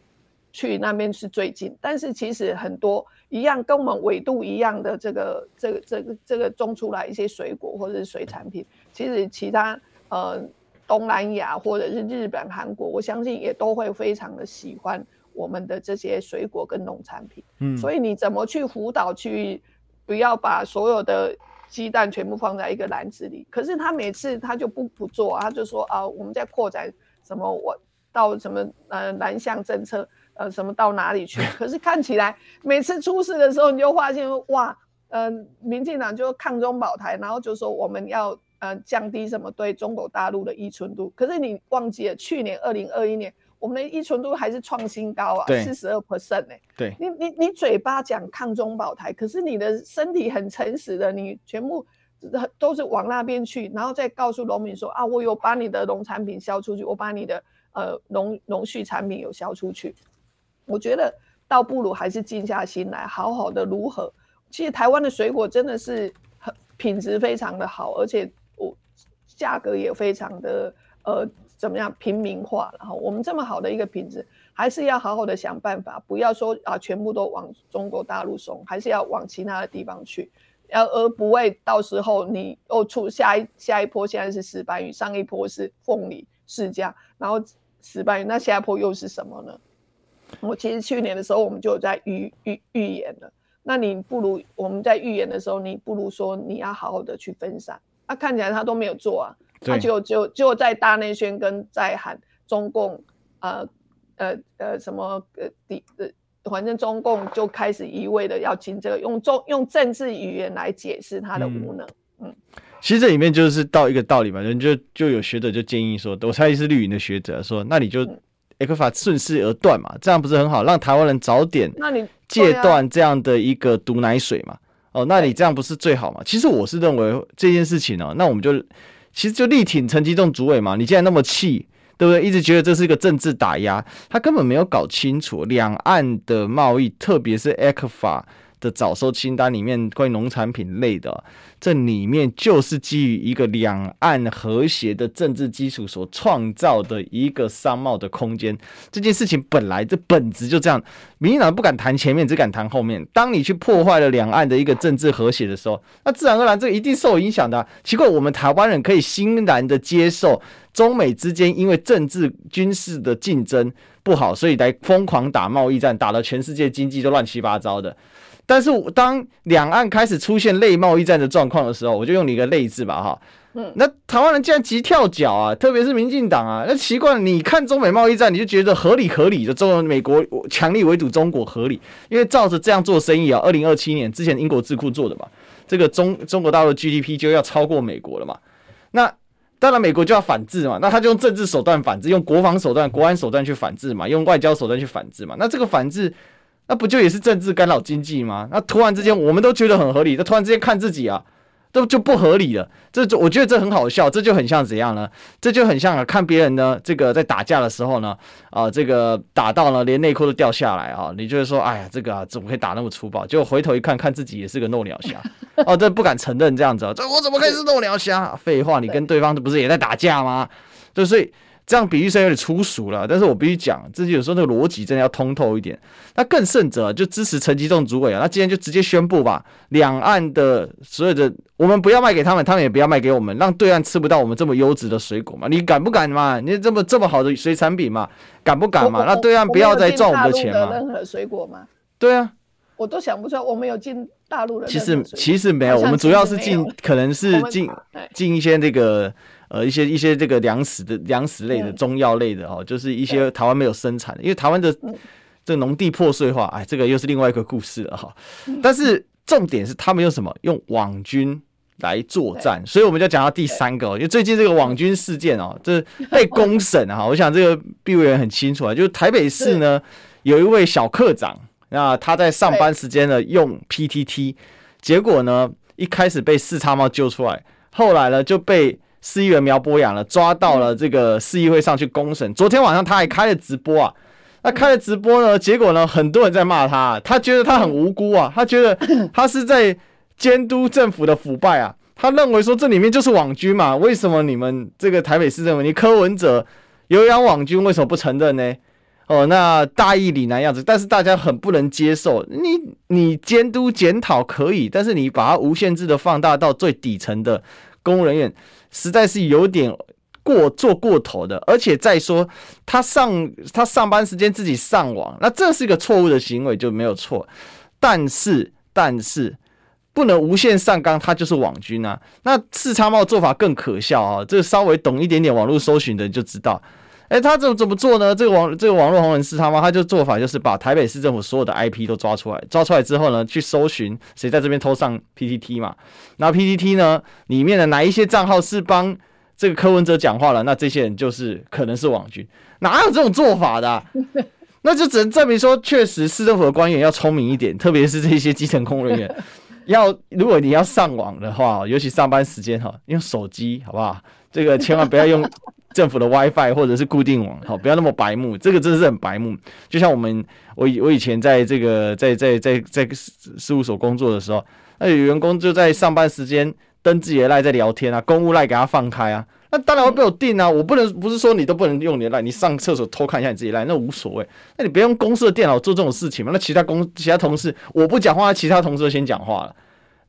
去那边是最近，但是其实很多一样跟我们纬度一样的这个这个这个这个种出来一些水果或者是水产品，其实其他呃东南亚或者是日本、韩国，我相信也都会非常的喜欢。我们的这些水果跟农产品，嗯，所以你怎么去辅导，去不要把所有的鸡蛋全部放在一个篮子里？可是他每次他就不不做，他就说啊，我们在扩展什么，我到什么呃南向政策，呃什么到哪里去？可是看起来每次出事的时候，你就发现哇，呃，民进党就抗中保台，然后就说我们要呃降低什么对中国大陆的依存度。可是你忘记了去年二零二一年。我们的依存度还是创新高啊，四十二 percent 呢。对，你你你嘴巴讲抗中保台，可是你的身体很诚实的，你全部都是往那边去，然后再告诉农民说啊，我有把你的农产品销出去，我把你的呃农农畜产品有销出去。我觉得倒不如还是静下心来，好好的如何。其实台湾的水果真的是很品质非常的好，而且我价格也非常的呃。怎么样平民化？然后我们这么好的一个品质，还是要好好的想办法，不要说啊，全部都往中国大陆送，还是要往其他的地方去，要而不会到时候你又出下一下一波，现在是石斑鱼，上一波是凤梨释迦，然后石斑鱼，那下一波又是什么呢？我其实去年的时候，我们就在预预预言了。那你不如我们在预言的时候，你不如说你要好好的去分散。那、看起来他都没有做啊，他就就就在大内宣跟在喊中共，呃呃呃什么呃底呃，反正中共就开始一味的要听这个，用中用政治语言来解释他的无能。嗯，嗯其实这里面就是到一个道理嘛，人就就有学者就建议说，我猜是绿营的学者说，那你就。嗯 ECFA 顺势而断嘛，这样不是很好，让台湾人早点那你戒断这样的一个毒奶水嘛？啊、哦，那你这样不是最好嘛？其实我是认为这件事情呢、哦，那我们就其实就力挺陈吉仲主委嘛。你既然那么气，对不对？一直觉得这是一个政治打压，他根本没有搞清楚两岸的贸易，特别是 ECFA 的早收清单里面关于农产品类的。这里面就是基于一个两岸和谐的政治基础所创造的一个商贸的空间。这件事情本来这本质就这样，民进党不敢谈前面，只敢谈后面。当你去破坏了两岸的一个政治和谐的时候，那自然而然这个一定受影响的啊。奇怪，我们台湾人可以欣然的接受中美之间因为政治军事的竞争不好，所以来疯狂打贸易战，打得全世界经济都乱七八糟的。但是当两岸开始出现类贸易战的状况的时候，我就用你一个类字吧，哈，嗯，那台湾人竟然急跳脚啊，特别是民进党啊，那奇怪，你看中美贸易战，你就觉得合理合理的，中美国强力围堵中国合理，因为照着这样做生意啊，二零二七年之前英国智库做的嘛，这个中中国大陆 GDP 就要超过美国了嘛，那当然美国就要反制嘛，那他就用政治手段反制，用国防手段、国安手段去反制嘛，用外交手段去反制嘛，那这个反制。那不就也是政治干扰经济吗？那突然之间我们都觉得很合理，那突然之间看自己啊，都就不合理了。这我觉得这很好笑，这就很像怎样呢？这就很像啊，看别人呢，这个在打架的时候呢，啊，这个打到呢连内裤都掉下来啊，你就会说，哎呀，这个啊怎么可以打那么粗暴？结果回头一看，看自己也是个龌鸟侠，哦，这不敢承认这样子，这我怎么可以是龌鸟侠？废话，你跟对方不是也在打架吗？就所以。这样比喻虽然有点粗俗了，但是我必须讲，自己有时候那个逻辑真的要通透一点。那更甚者，就支持陈吉仲主委啊，那今天就直接宣布吧，两岸的所有的我们不要卖给他们，他们也不要卖给我们，让对岸吃不到我们这么优质的水果嘛？你敢不敢嘛？你这么这么好的水产品嘛？敢不敢嘛？那对岸不要再赚我们的钱嘛？任何水果吗？对啊，我都想不出来，我们有进大陆的。其实其实没有，我们主要是进，可能是进进一些那个。呃，一些一些这个粮食的粮食类的中药类的哦，就是一些台湾没有生产的，因为台湾的这个农地破碎化，哎，这个又是另外一个故事了哈。但是重点是他们用什么？用网军来作战，所以我们就讲到第三个，因为最近这个网军事件哦，这被公 审啊，我想这个毕委员很清楚啊，就是台北市呢有一位小课长，那他在上班时间呢用 PTT，结果呢一开始被四叉猫揪出来，后来呢就被。市议员苗博雅了，抓到了这个市议会上去公审。昨天晚上他还开了直播啊，那开了直播呢，结果呢，很多人在骂他，他觉得他很无辜啊，他觉得 他是在监督政府的腐败啊，他认为说这里面就是网军嘛，为什么你们这个台北市政府，你柯文哲有养网军，为什么不承认呢？哦，那大义凛然样子，但是大家很不能接受，你你监督检讨可以，但是你把它无限制的放大到最底层的公务人员。实在是有点过做过头的，而且再说他上他上班时间自己上网，那这是一个错误的行为就没有错。但是但是不能无限上纲，他就是网军啊。那四叉猫做法更可笑啊！这个稍微懂一点点网络搜寻的就知道，哎，他怎么怎么做呢？这个网这个网络红人是他吗，他就做法就是把台北市政府所有的 IP 都抓出来，抓出来之后呢，去搜寻谁在这边偷上 PTT 嘛。然后 PTT 呢，里面的哪一些账号是帮这个柯文哲讲话了？那这些人就是可能是网军，哪有这种做法的？那就只能证明说，确实市政府的官员要聪明一点，特别是这些基层公务人员，要如果你要上网的话，尤其上班时间哈，用手机好不好？这个千万不要用政府的 WiFi 或者是固定网，好，不要那么白目，这个真的是很白目。就像我们我以我以前在这个在在在在事务所工作的时候。那有员工就在上班时间登自己的赖在聊天啊，公务赖给他放开啊，那当然会被我定啊。我不能不是说你都不能用你的赖，你上厕所偷看一下你自己赖，那无所谓。那你别用公司的电脑做这种事情嘛？那其他公其他同事我不讲话，其他同事先讲话了。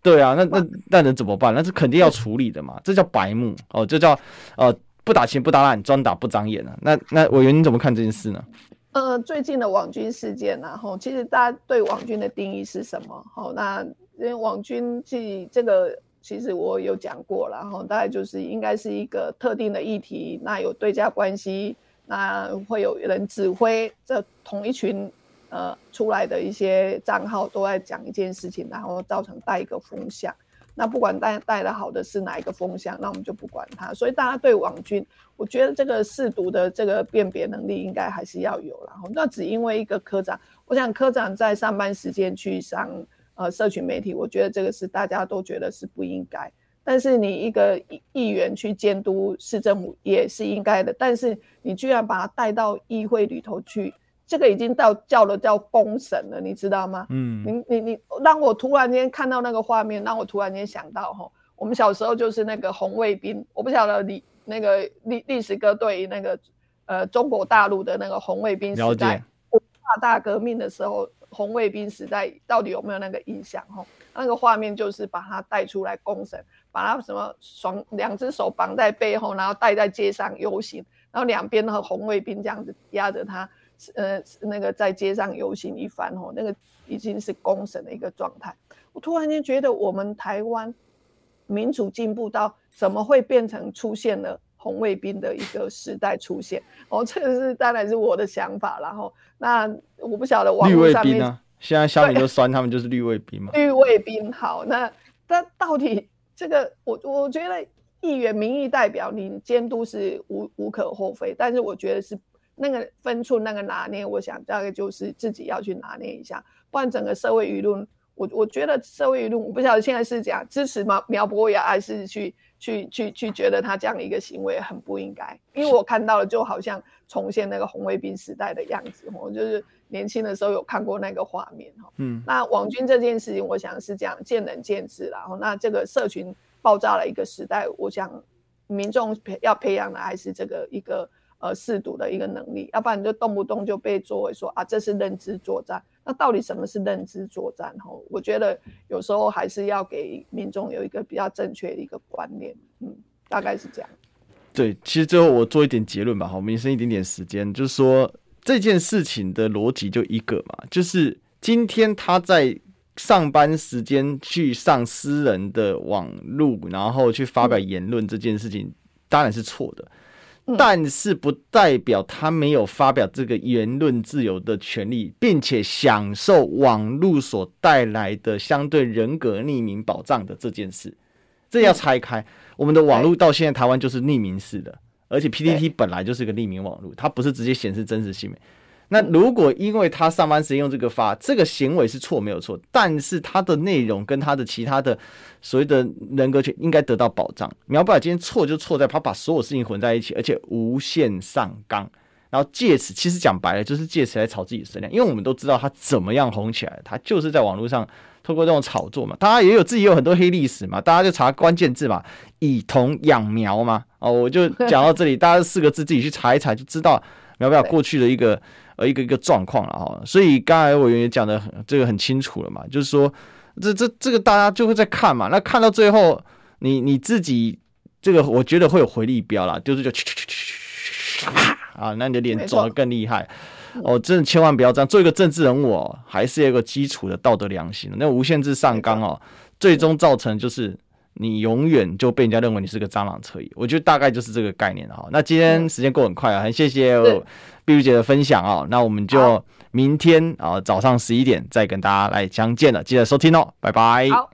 对啊，那那那能怎么办？那是肯定要处理的嘛。这叫白目哦，这叫呃不打情不打烂，专打不长眼啊。那那委员你怎么看这件事呢？呃，最近的网军事件然后其实大家对网军的定义是什么？好，那因为网军即这个，其实我有讲过了，然后大概就是应该是一个特定的议题，那有对价关系，那会有人指挥这同一群呃出来的一些账号都在讲一件事情，然后造成带一个风向。那不管带带的好的是哪一个风向，那我们就不管它。所以大家对网军，我觉得这个试读的这个辨别能力应该还是要有。然后那只因为一个科长，我想科长在上班时间去上呃社群媒体，我觉得这个是大家都觉得是不应该。但是你一个议议员去监督市政府也是应该的，但是你居然把他带到议会里头去。这个已经到叫了叫公审了，你知道吗？嗯，你你你让我突然间看到那个画面，让我突然间想到哈，我们小时候就是那个红卫兵，我不晓得你那个历历史哥对于那个呃中国大陆的那个红卫兵时代，文化大革命的时候，红卫兵时代到底有没有那个印象？哈，那个画面就是把他带出来公审，把他什么双两只手绑在背后，然后带在街上游行，然后两边的红卫兵这样子压着他。呃，那个在街上游行一番哦，那个已经是公审的一个状态。我突然间觉得，我们台湾民主进步到怎么会变成出现了红卫兵的一个时代出现？哦，这个是当然是我的想法。然后，那我不晓得网络上面绿卫兵啊，现在小米都酸他们就是绿卫兵嘛。绿卫兵好，那那到底这个，我我觉得议员民意代表你监督是无无可厚非，但是我觉得是。那个分寸，那个拿捏，我想大概就是自己要去拿捏一下，不然整个社会舆论，我我觉得社会舆论，我不晓得现在是讲支持吗？苗博雅还是去去去去觉得他这样一个行为很不应该？因为我看到了，就好像重现那个红卫兵时代的样子，我就是年轻的时候有看过那个画面哈。嗯，那网军这件事情，我想是这样见仁见智，然后那这个社群爆炸了一个时代，我想民众培要培养的还是这个一个。呃，试读的一个能力，要不然你就动不动就被作为说啊，这是认知作战。那到底什么是认知作战？哈，我觉得有时候还是要给民众有一个比较正确的一个观念。嗯，大概是这样。对，其实最后我做一点结论吧。好，我们剩一点点时间，就是说这件事情的逻辑就一个嘛，就是今天他在上班时间去上私人的网路，然后去发表言论这件事情，嗯、当然是错的。但是不代表他没有发表这个言论自由的权利，并且享受网络所带来的相对人格匿名保障的这件事，这要拆开。我们的网络到现在台湾就是匿名式的，而且 PTT 本来就是个匿名网络，它不是直接显示真实姓名。那如果因为他上班时间用这个发，这个行为是错没有错，但是他的内容跟他的其他的所谓的人格权应该得到保障。苗博雅今天错就错在他把所有事情混在一起，而且无限上纲，然后借此其实讲白了就是借此来炒自己的声量。因为我们都知道他怎么样红起来，他就是在网络上透过这种炒作嘛。大家也有自己有很多黑历史嘛，大家就查关键字嘛，以铜养苗嘛。哦，我就讲到这里，大家四个字自己去查一查就知道苗博雅过去的一个。呃，一个一个状况了哈，所以刚才委员也讲的这个很清楚了嘛，就是说，这这这个大家就会在看嘛，那看到最后，你你自己这个我觉得会有回力镖啦，就是就去去去去啊，那你的脸肿的更厉害。哦，真的千万不要这样，做一个政治人物哦，还是有一个基础的道德良心，那无限制上纲哦，最终造成就是。你永远就被人家认为你是个蟑螂车椅，我觉得大概就是这个概念哈。那今天时间过很快啊，很谢谢碧如姐的分享啊。那我们就明天啊早上十一点再跟大家来相见了，记得收听哦，拜拜。好。